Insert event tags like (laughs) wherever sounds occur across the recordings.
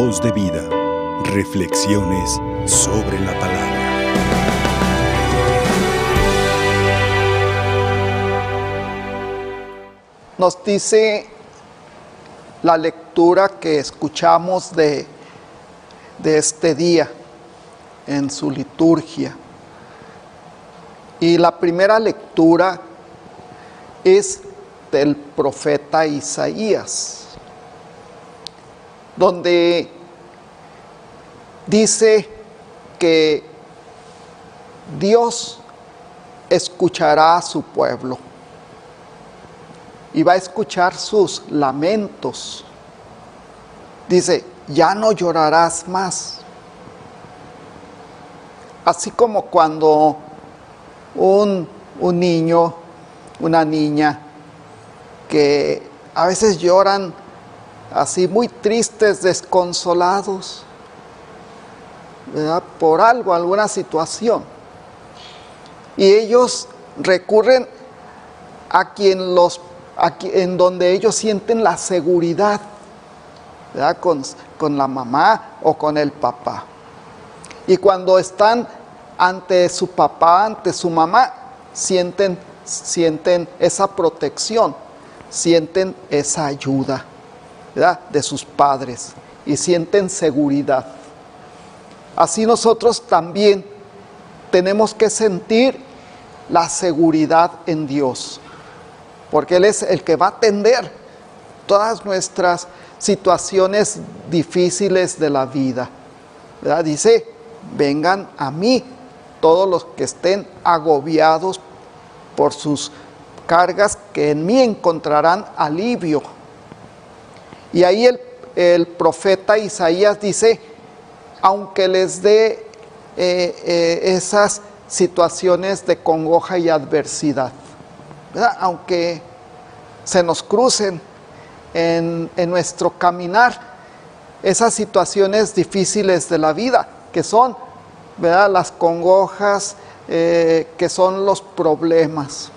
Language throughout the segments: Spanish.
Voz de vida. Reflexiones sobre la palabra. Nos dice la lectura que escuchamos de, de este día en su liturgia. Y la primera lectura es del profeta Isaías, donde dice que Dios escuchará a su pueblo y va a escuchar sus lamentos. Dice, ya no llorarás más. Así como cuando un, un niño, una niña, que a veces lloran así muy tristes, desconsolados, por algo, alguna situación. Y ellos recurren a quien los, a en donde ellos sienten la seguridad. Con, con la mamá o con el papá. Y cuando están ante su papá, ante su mamá, sienten, sienten esa protección, sienten esa ayuda de sus padres y sienten seguridad. Así nosotros también tenemos que sentir la seguridad en Dios, porque Él es el que va a atender todas nuestras situaciones difíciles de la vida. Dice, vengan a mí todos los que estén agobiados por sus cargas, que en mí encontrarán alivio. Y ahí el profeta Isaías dice, aunque les dé eh, eh, esas situaciones de congoja y adversidad, ¿verdad? aunque se nos crucen en, nuestro caminar esas situaciones difíciles de la vida, que son ¿verdad? las congojas, eh, que son los problemas,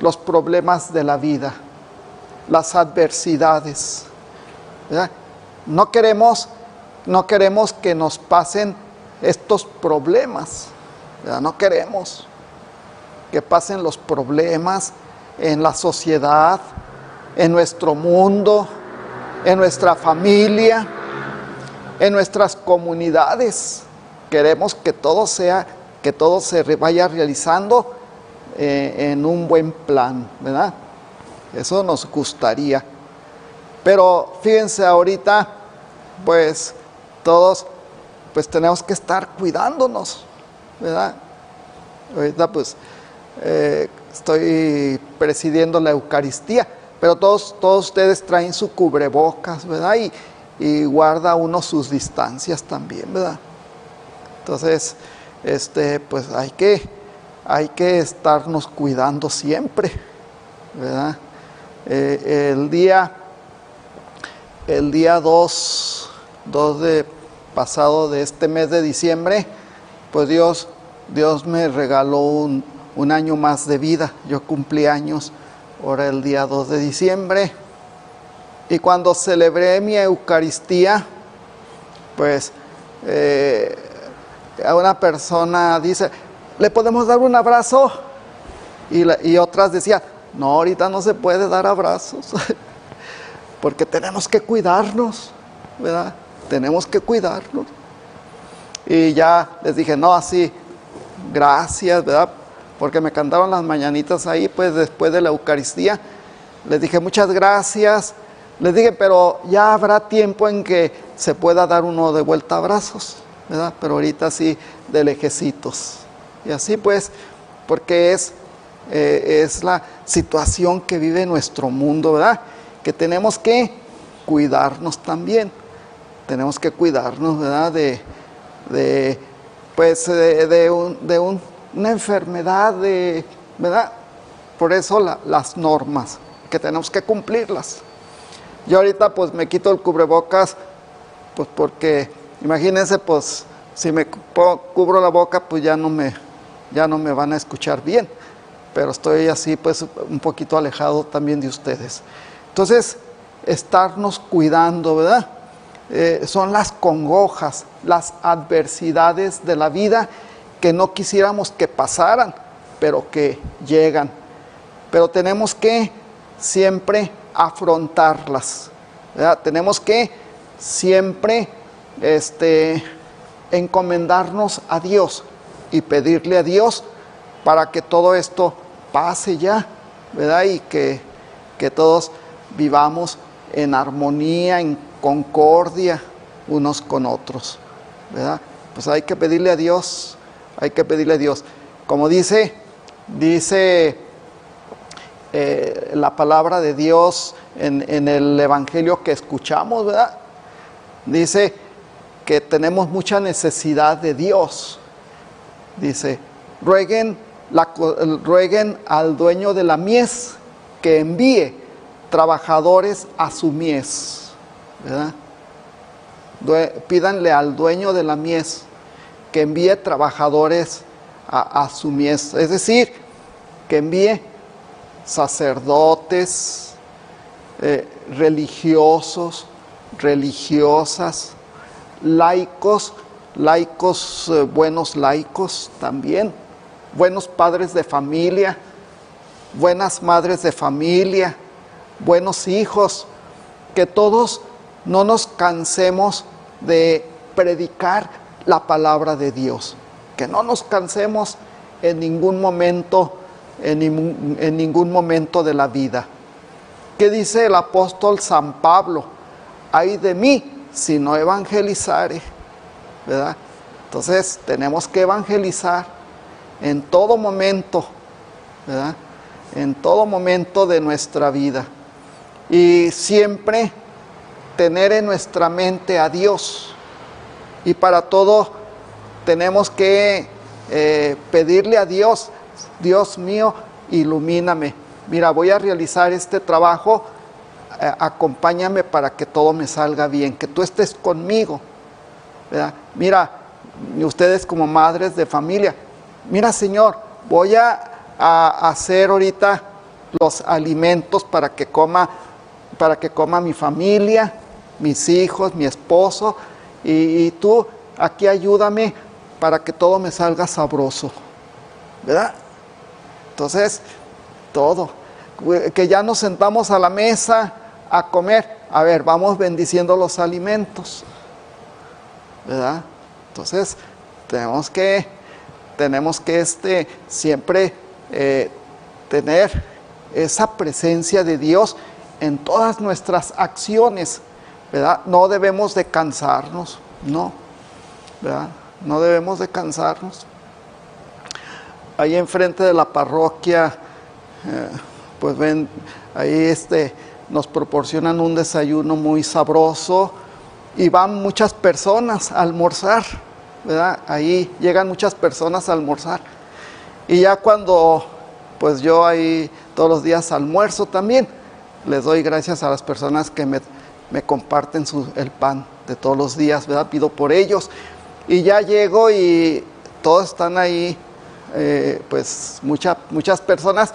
los problemas de la vida, las adversidades. No queremos, no queremos que nos pasen estos problemas, ¿verdad? no queremos que pasen los problemas en la sociedad, en nuestro mundo, en nuestra familia, en nuestras comunidades. Queremos que todo sea, que todo se vaya realizando eh, en un buen plan, ¿verdad? Eso nos gustaría. Pero fíjense ahorita, pues todos, pues tenemos que estar cuidándonos, ¿verdad? Ahorita pues eh, estoy presidiendo la Eucaristía, pero todos, todos ustedes traen su cubrebocas, ¿verdad? Y, guarda uno sus distancias también, ¿verdad? Entonces, este, pues hay que, hay que estarnos cuidando siempre, ¿verdad? Eh, el día, el día 2, 2 de pasado de este mes de diciembre, pues Dios, Dios me regaló un, año más de vida. Yo cumplí años, ahora el día 2 de diciembre. Y cuando celebré mi Eucaristía, pues eh, a una persona dice, ¿le podemos dar un abrazo? Y, la- y otras decían, no, ahorita no se puede dar abrazos, (laughs) porque tenemos que cuidarnos, ¿verdad? Tenemos que cuidarnos. Y ya les dije, no, así, gracias, ¿verdad? Porque me cantaron las mañanitas ahí, pues después de la Eucaristía. Les dije, muchas gracias. Les dije, pero ya habrá tiempo en que se pueda dar uno de vuelta abrazos, ¿verdad? Pero ahorita sí, de lejecitos. Y así pues, porque es, eh, es la situación que vive nuestro mundo, ¿verdad? Que tenemos que cuidarnos también. Tenemos que cuidarnos, ¿verdad? De, de pues, de, un- de un- una enfermedad, de, ¿verdad? Por eso la- las normas, que tenemos que cumplirlas. Yo ahorita pues me quito el cubrebocas, pues porque imagínense pues si me cu- cubro la boca pues ya no me, ya no me van a escuchar bien, pero estoy así pues un poquito alejado también de ustedes. Entonces, estarnos cuidando, ¿verdad? Eh, son las congojas, las adversidades de la vida que no quisiéramos que pasaran, pero que llegan. Pero tenemos que siempre afrontarlas. Tenemos que siempre este, encomendarnos a Dios y pedirle a Dios para que todo esto pase ya, ¿verdad? Y que, que todos vivamos en armonía, en concordia unos con otros, ¿verdad? Pues hay que pedirle a Dios, hay que pedirle a Dios. Como dice, dice eh, la palabra de Dios en, el Evangelio que escuchamos, ¿verdad? Dice que tenemos mucha necesidad de Dios. Dice, rueguen, la, rueguen al dueño de la mies que envíe trabajadores a su mies. Pídanle al dueño de la mies que envíe trabajadores a, su mies. Es decir, que envíe sacerdotes, eh, religiosos, religiosas, laicos, laicos, eh, buenos laicos también, buenos padres de familia, buenas madres de familia, buenos hijos, que todos no nos cansemos de predicar la palabra de Dios, que no nos cansemos en ningún momento, en, ningún momento de la vida. ¿Qué dice el apóstol San Pablo? Ay de mí si no evangelizare, ¿verdad? Entonces tenemos que evangelizar en todo momento, ¿verdad? En todo momento de nuestra vida y siempre tener en nuestra mente a Dios. Y para todo tenemos que eh, pedirle a Dios, Dios mío, ilumíname. Mira, voy a realizar este trabajo, eh, acompáñame para que todo me salga bien, que tú estés conmigo. Mira, ustedes como madres de familia, mira Señor, voy a, a hacer ahorita los alimentos para que coma para que coma mi familia, mis hijos, mi esposo, y, tú aquí ayúdame para que todo me salga sabroso, ¿verdad? Entonces, todo, que ya nos sentamos a la mesa a comer, a ver, vamos bendiciendo los alimentos, ¿verdad? Entonces, tenemos que, tenemos que este, siempre eh, tener esa presencia de Dios en todas nuestras acciones, No debemos de cansarnos, no, ¿verdad? No debemos de cansarnos. Ahí enfrente de la parroquia, eh, pues ven, ahí este, nos proporcionan un desayuno muy sabroso y van muchas personas a almorzar, ¿verdad? Ahí llegan muchas personas a almorzar. Y ya cuando, pues yo ahí todos los días almuerzo también, les doy gracias a las personas que me, comparten el pan de todos los días, ¿verdad? Pido por ellos. Y ya llego y todos están ahí, eh, pues muchas personas,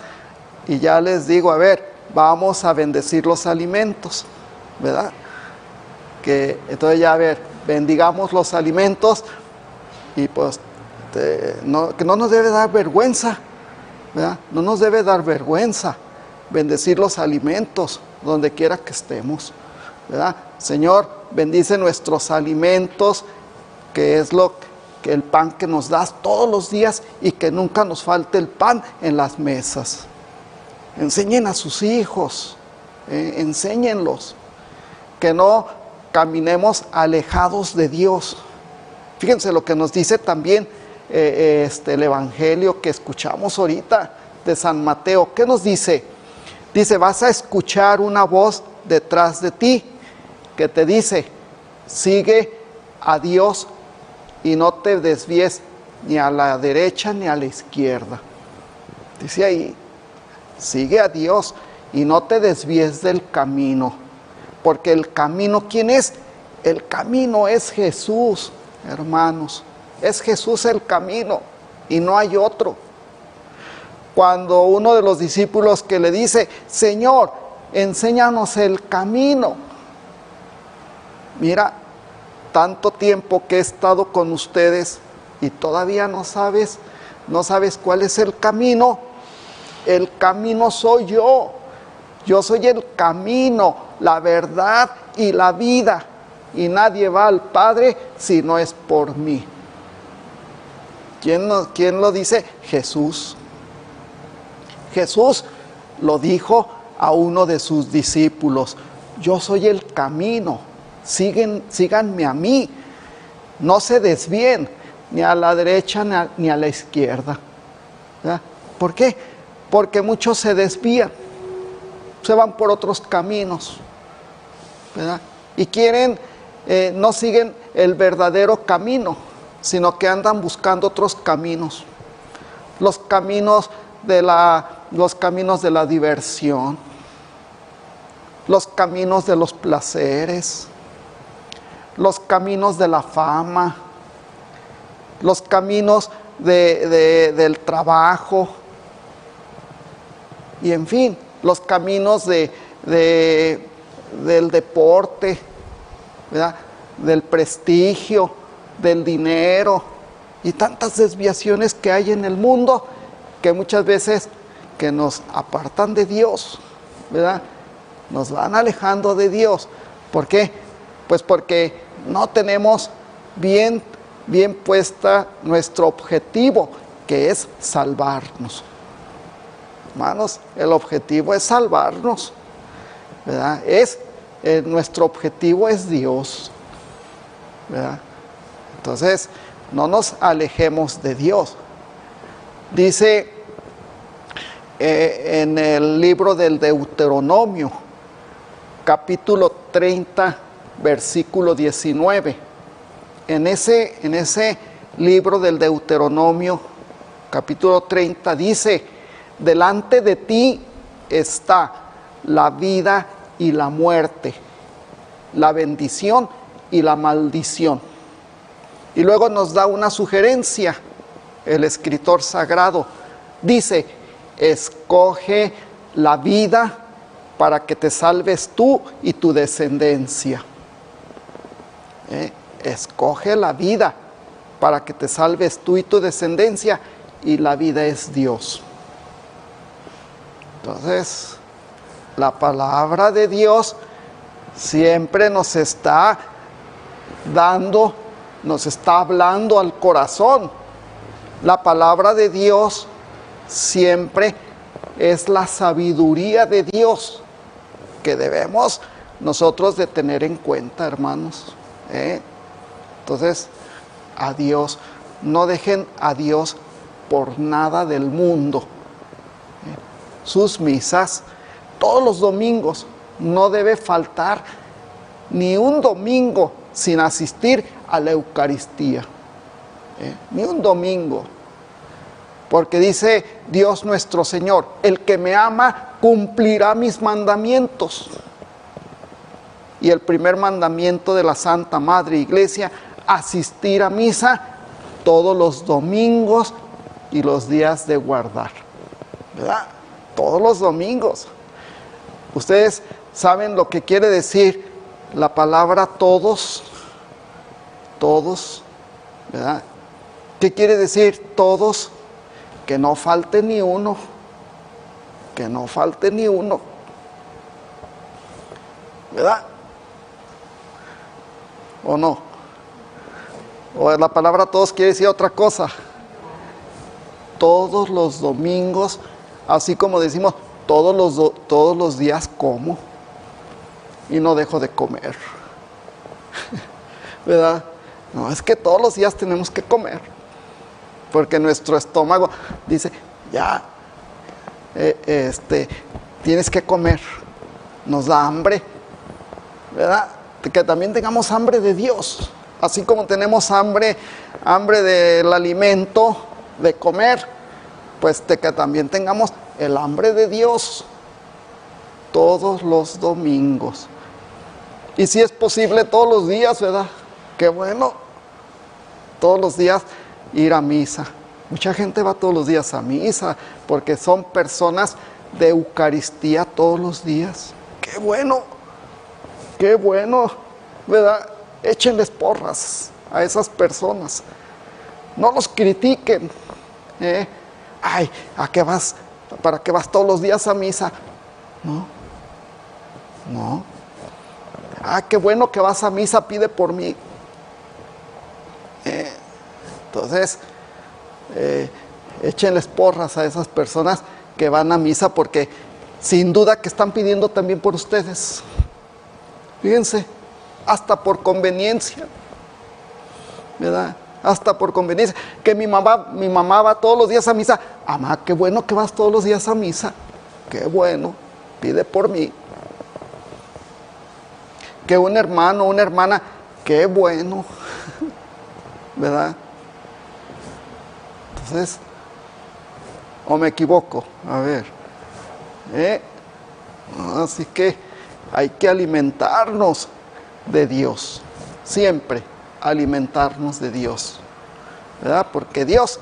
y ya les digo, a ver, vamos a bendecir los alimentos, ¿verdad? Que entonces ya, a ver, bendigamos los alimentos y pues que no nos debe dar vergüenza, ¿verdad? No nos debe dar vergüenza bendecir los alimentos donde quiera que estemos. Señor, bendice nuestros alimentos, que es lo que el pan que nos das todos los días y que nunca nos falte el pan en las mesas. Enseñen a sus hijos, eh, enséñenlos, que no caminemos alejados de Dios. Fíjense lo que nos dice también eh, este, el Evangelio que escuchamos ahorita de San Mateo. ¿Qué nos dice? Dice, vas a escuchar una voz detrás de ti que te dice, sigue a Dios y no te desvíes ni a la derecha ni a la izquierda. Dice ahí, sigue a Dios y no te desvíes del camino, porque el camino, ¿quién es? El camino es Jesús, hermanos. Es Jesús el camino y no hay otro cuando uno de los discípulos que le dice, Señor, enséñanos el camino. Mira, tanto tiempo que he estado con ustedes y todavía no sabes, no sabes cuál es el camino. El camino soy yo. Yo soy el camino, la verdad y la vida. Y nadie va al Padre si no es por mí. ¿Quién, ¿Quién, lo dice? Jesús. Jesús lo dijo a uno de sus discípulos. Yo soy el camino. Siguen, síganme a mí. No se desvíen ni a la derecha ni a, la izquierda. ¿Por qué? Porque muchos se desvían, se van por otros caminos. Y quieren, eh, no siguen el verdadero camino, sino que andan buscando otros caminos. Los caminos de la, los caminos de la diversión, los caminos de los placeres, los caminos de la fama, los caminos del trabajo y en fin, los caminos de, del deporte, del prestigio, del dinero y tantas desviaciones que hay en el mundo que muchas veces que nos apartan de Dios. Nos van alejando de Dios. ¿Por qué? Pues porque no tenemos bien bien puesta nuestro objetivo, que es salvarnos. Hermanos, el objetivo es salvarnos. ¿verdad? Es, eh, nuestro objetivo es Dios. ¿verdad? Entonces, no nos alejemos de Dios. Dice eh, en el libro del Deuteronomio, capítulo 30, versículo 19 en ese, en ese libro del Deuteronomio, capítulo 30, dice, delante de ti está la vida y la muerte, la bendición y la maldición. Y luego nos da una sugerencia, el escritor sagrado, dice, escoge la vida para que te salves tú y tu descendencia. ¿Eh? escoge la vida para que te salves tú y tu descendencia, y la vida es Dios. Entonces, la palabra de Dios siempre nos está dando, nos está hablando al corazón. La palabra de Dios siempre es la sabiduría de Dios que debemos nosotros de tener en cuenta, hermanos. ¿Eh? Entonces, a Dios, no dejen a Dios por nada del mundo. Sus misas, todos los domingos, no debe faltar ni un domingo sin asistir a la Eucaristía. ¿eh? Ni un domingo. Porque dice Dios nuestro Señor, el que me ama cumplirá mis mandamientos. Y el primer mandamiento de la Santa Madre Iglesia asistir a misa todos los domingos y los días de guardar. ¿Verdad? Todos los domingos. Ustedes saben lo que quiere decir la palabra todos. Todos. ¿Verdad? ¿Qué quiere decir todos? Que no falte ni uno. Que no falte ni uno. ¿Verdad? ¿O no? O la palabra todos quiere decir otra cosa. Todos los domingos, así como decimos, todos los, todos los días como y no dejo de comer. (laughs) ¿Verdad? No, es que todos los días tenemos que comer. Porque nuestro estómago dice, ya, eh, este, tienes que comer. Nos da hambre. ¿Verdad? Que también tengamos hambre de Dios. Así como tenemos hambre, hambre del alimento, de comer, pues de que también tengamos el hambre de Dios todos los domingos. Y si es posible todos los días, ¿verdad? Qué bueno. Todos los días ir a misa. Mucha gente va todos los días a misa porque son personas de Eucaristía todos los días. Qué bueno. Qué bueno, ¿verdad? échenles porras a esas personas. No los critiquen. ¿eh? Ay, ¿a qué vas? ¿Para qué vas todos los días a misa? No. No. Ah, qué bueno que vas a misa, pide por mí. Eh, entonces, eh, échenles porras a esas personas que van a misa porque sin duda que están pidiendo también por ustedes. Fíjense, hasta por conveniencia. ¿Verdad? Hasta por conveniencia. Que mi mamá, mi mamá va todos los días a misa. Mamá, qué bueno que vas todos los días a misa. Qué bueno. Pide por mí. Que un hermano, una hermana, qué bueno. (laughs) ¿Verdad? Entonces, o me equivoco, a ver. ¿eh? Así que hay que alimentarnos de Dios, siempre alimentarnos de Dios, ¿verdad? Porque Dios,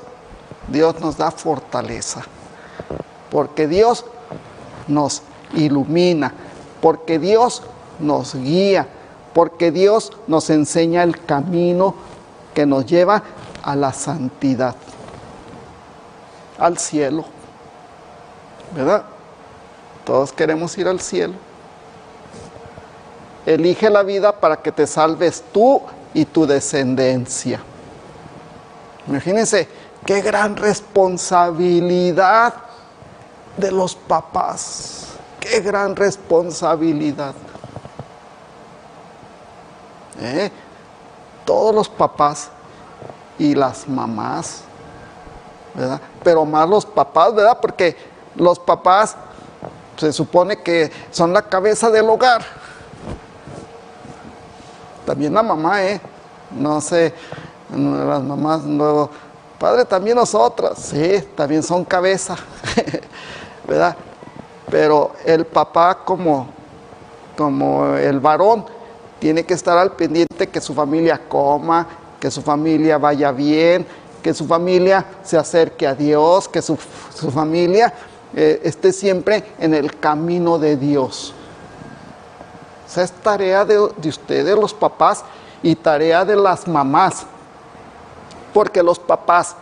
Dios nos da fortaleza, porque Dios nos ilumina, porque Dios nos guía, porque Dios nos enseña el camino que nos lleva a la santidad, al cielo, ¿verdad? Todos queremos ir al cielo. Elige la vida para que te salves tú y tu descendencia. Imagínense qué gran responsabilidad de los papás. Qué gran responsabilidad. ¿Eh? Todos los papás y las mamás, ¿verdad? Pero más los papás, ¿verdad? Porque los papás se supone que son la cabeza del hogar. También la mamá, ¿eh? No sé, las mamás, no, padre también nosotras, sí, también son cabeza, (laughs) ¿verdad? Pero el papá como, como el varón tiene que estar al pendiente que su familia coma, que su familia vaya bien, que su familia se acerque a Dios, que su, su familia eh, esté siempre en el camino de Dios. Esa es tarea de, de ustedes, los papás, y tarea de las mamás. Porque los papás,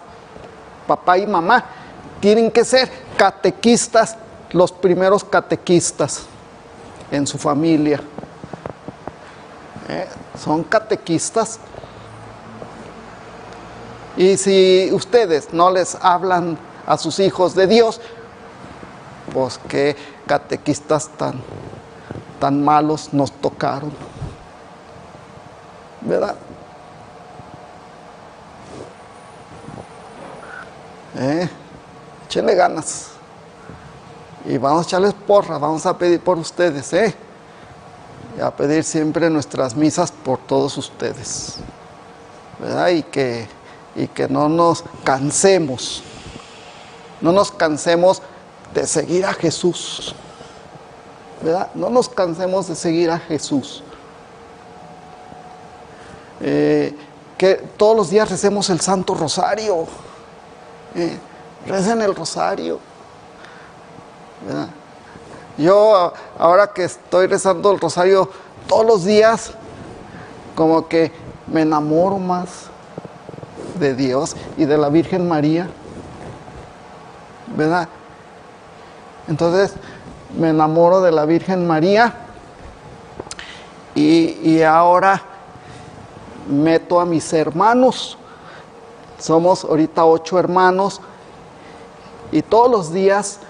papá y mamá, tienen que ser catequistas, los primeros catequistas en su familia. Eh, son catequistas. Y si ustedes no les hablan a sus hijos de Dios, pues qué catequistas tan tan malos nos tocaron. ¿Verdad? ¿Eh? Échenle ganas. Y vamos a echarles porra, vamos a pedir por ustedes, ¿eh? Y a pedir siempre nuestras misas por todos ustedes. ¿Verdad? Y que, y que no nos cansemos. No nos cansemos de seguir a Jesús. No nos cansemos de seguir a Jesús. Eh, que todos los días recemos el Santo Rosario. Eh, recen el Rosario. Yo ahora que estoy rezando el Rosario todos los días, como que me enamoro más de Dios y de la Virgen María. ¿Verdad? Entonces, me enamoro de la Virgen María y, ahora meto a mis hermanos. Somos ahorita ocho hermanos y todos los días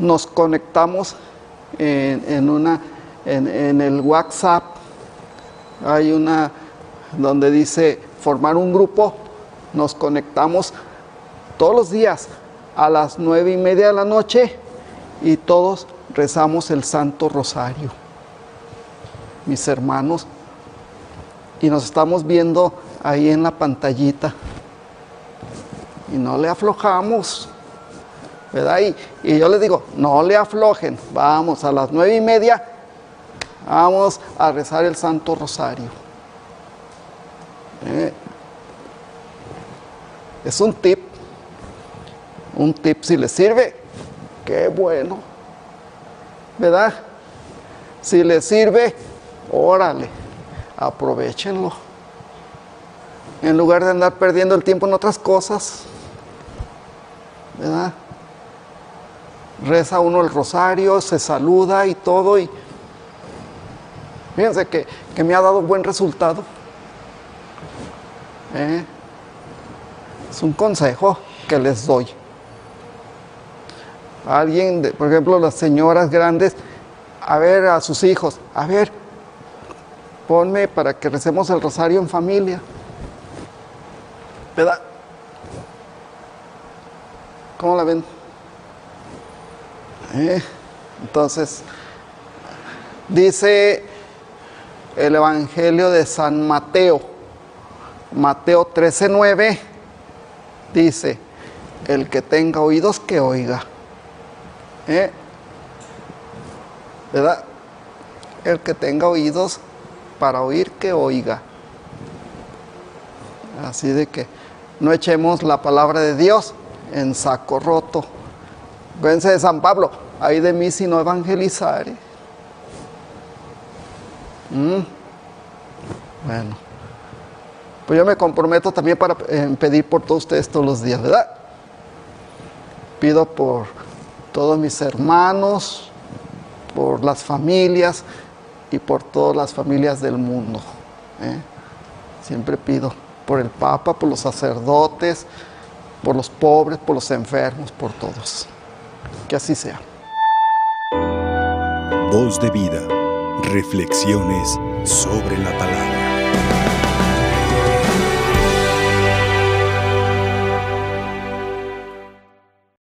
nos conectamos en, una, en, el WhatsApp. Hay una donde dice formar un grupo. Nos conectamos todos los días a las nueve y media de la noche y todos rezamos el Santo Rosario, mis hermanos, y nos estamos viendo ahí en la pantallita y no le aflojamos, ¿verdad? Y, yo les digo, no le aflojen, vamos a las nueve y media, vamos a rezar el Santo Rosario. Eh, es un tip, un tip si les sirve, qué bueno. ¿Verdad? Si le sirve, órale. aprovechenlo. En lugar de andar perdiendo el tiempo en otras cosas, ¿verdad? Reza uno el rosario, se saluda y todo. Y fíjense que, que me ha dado buen resultado. ¿Eh? Es un consejo que les doy. Alguien, por ejemplo, las señoras grandes, a ver a sus hijos, a ver, ponme para que recemos el rosario en familia. ¿Verdad? ¿Cómo la ven? ¿Eh? Entonces, dice el Evangelio de San Mateo, Mateo 13:9, dice, el que tenga oídos que oiga. ¿Eh? ¿Verdad? El que tenga oídos para oír que oiga. Así de que no echemos la palabra de Dios en saco roto. Acuérdense de San Pablo, ahí de mí si no evangelizare. Mm. Bueno, pues yo me comprometo también para eh, pedir por todos ustedes todos los días, ¿verdad? Pido por todos mis hermanos, por las familias y por todas las familias del mundo. ¿eh? Siempre pido por el Papa, por los sacerdotes, por los pobres, por los enfermos, por todos. Que así sea. Voz de vida. Reflexiones sobre la palabra.